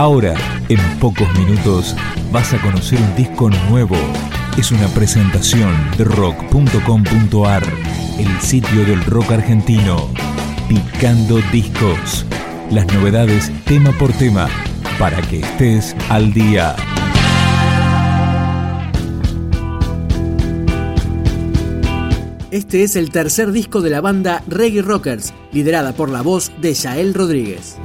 Ahora, en pocos minutos, vas a conocer un disco nuevo. Es una presentación de rock.com.ar, el sitio del rock argentino. Picando discos. Las novedades tema por tema, para que estés al día. Este es el tercer disco de la banda Reggae Rockers, liderada por la voz de Yael Rodríguez.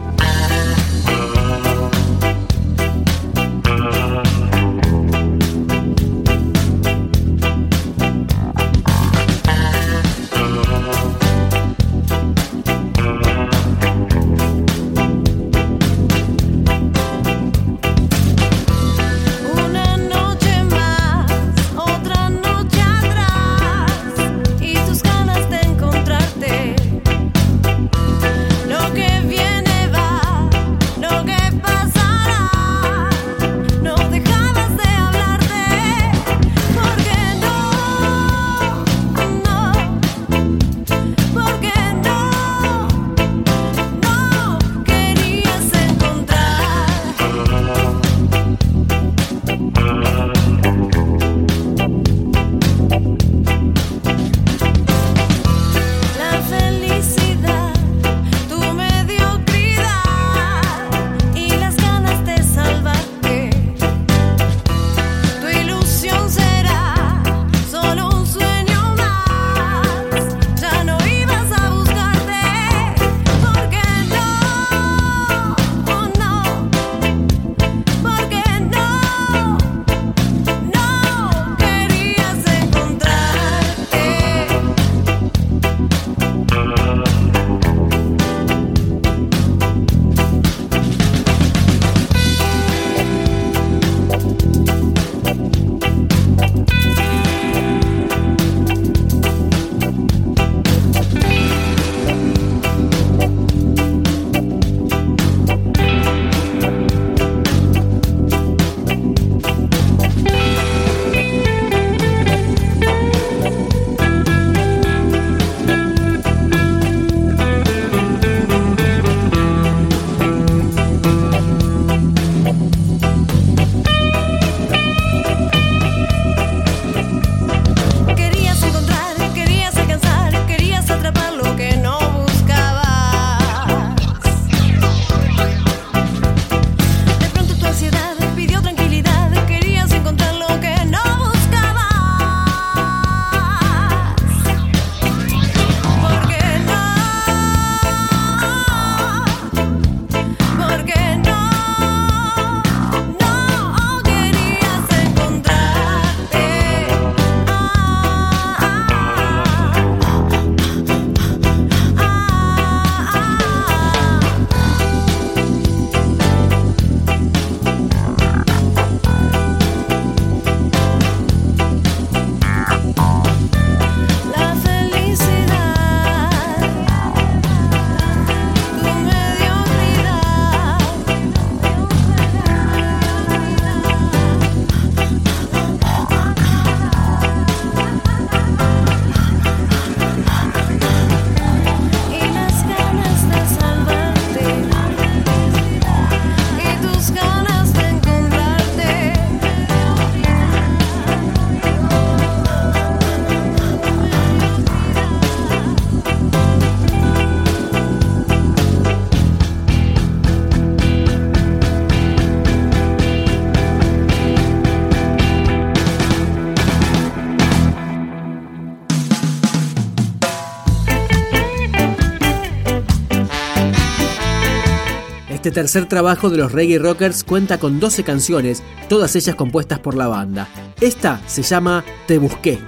Tercer trabajo de los Reggae Rockers cuenta con 12 canciones, todas ellas compuestas por la banda. Esta se llama Te Busqué.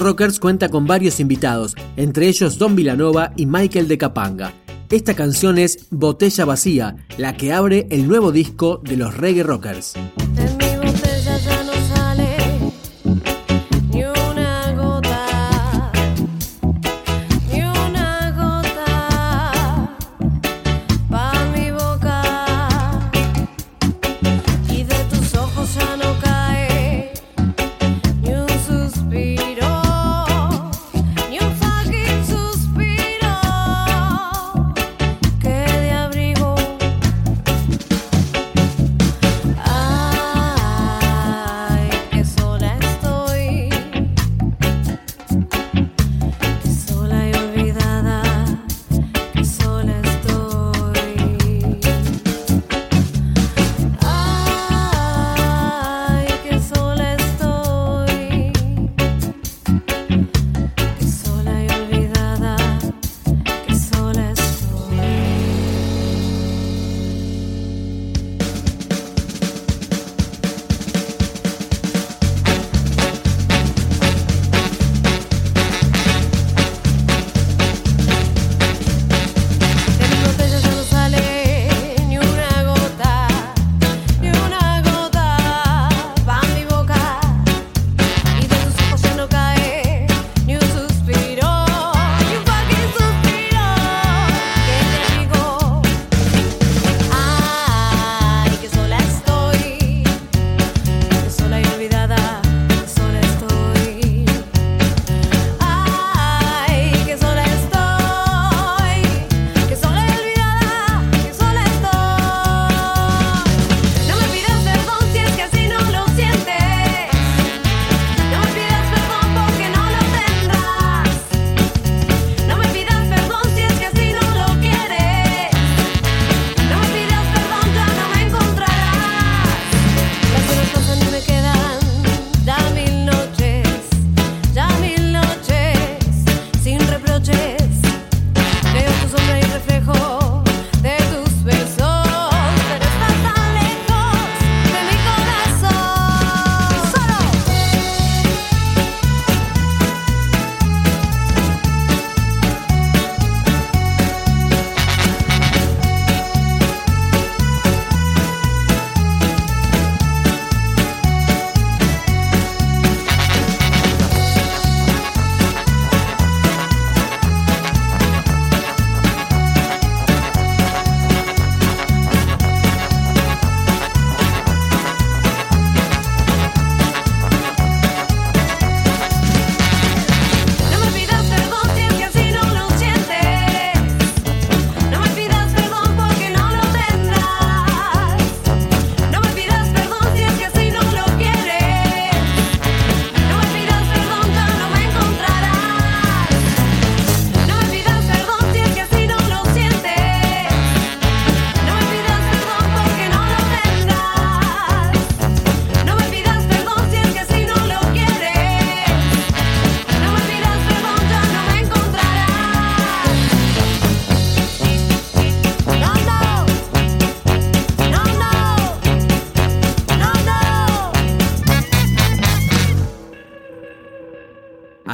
Rockers cuenta con varios invitados, entre ellos Don Villanova y Michael de Capanga. Esta canción es Botella Vacía, la que abre el nuevo disco de los Reggae Rockers.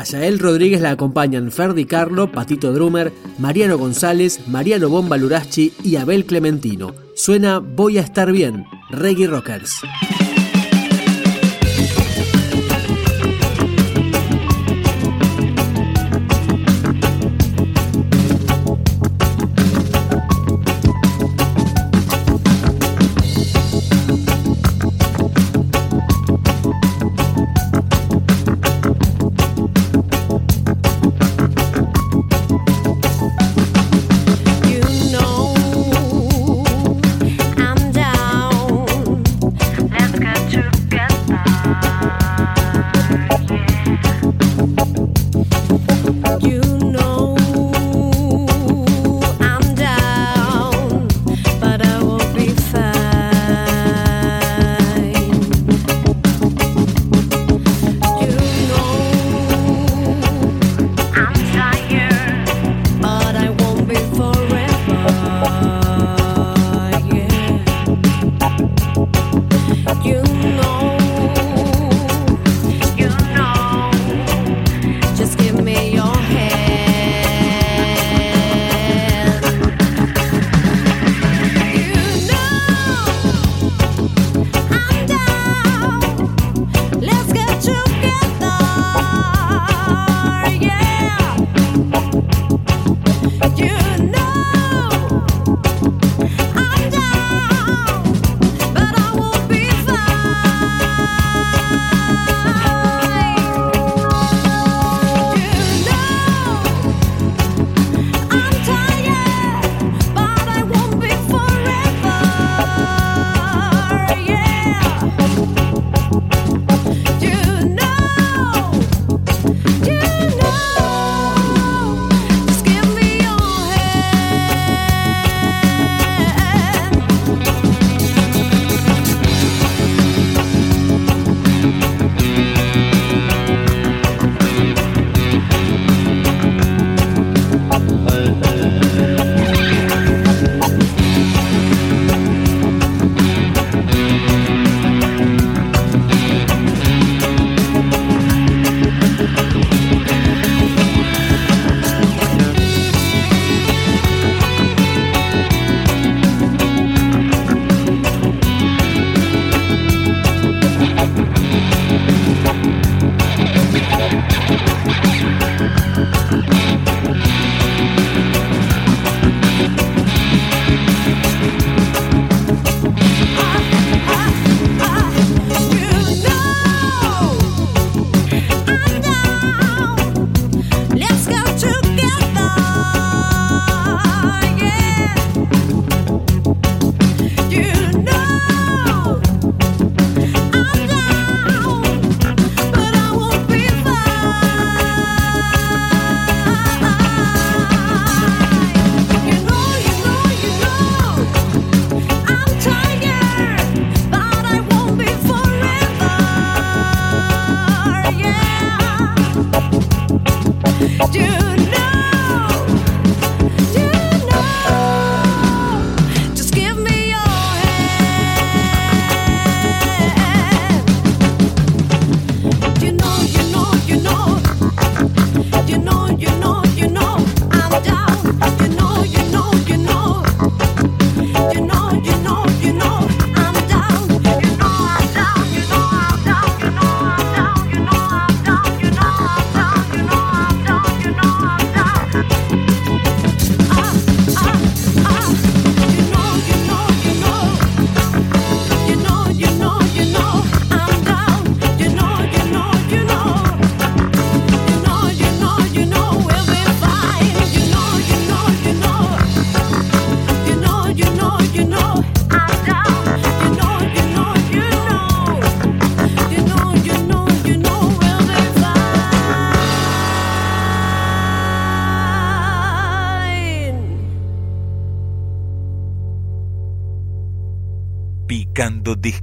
Yael Rodríguez la acompañan Ferdi Carlo, Patito Drummer, Mariano González, Mariano Bomba Lurachi y Abel Clementino. Suena Voy a estar bien, Reggae Rockers.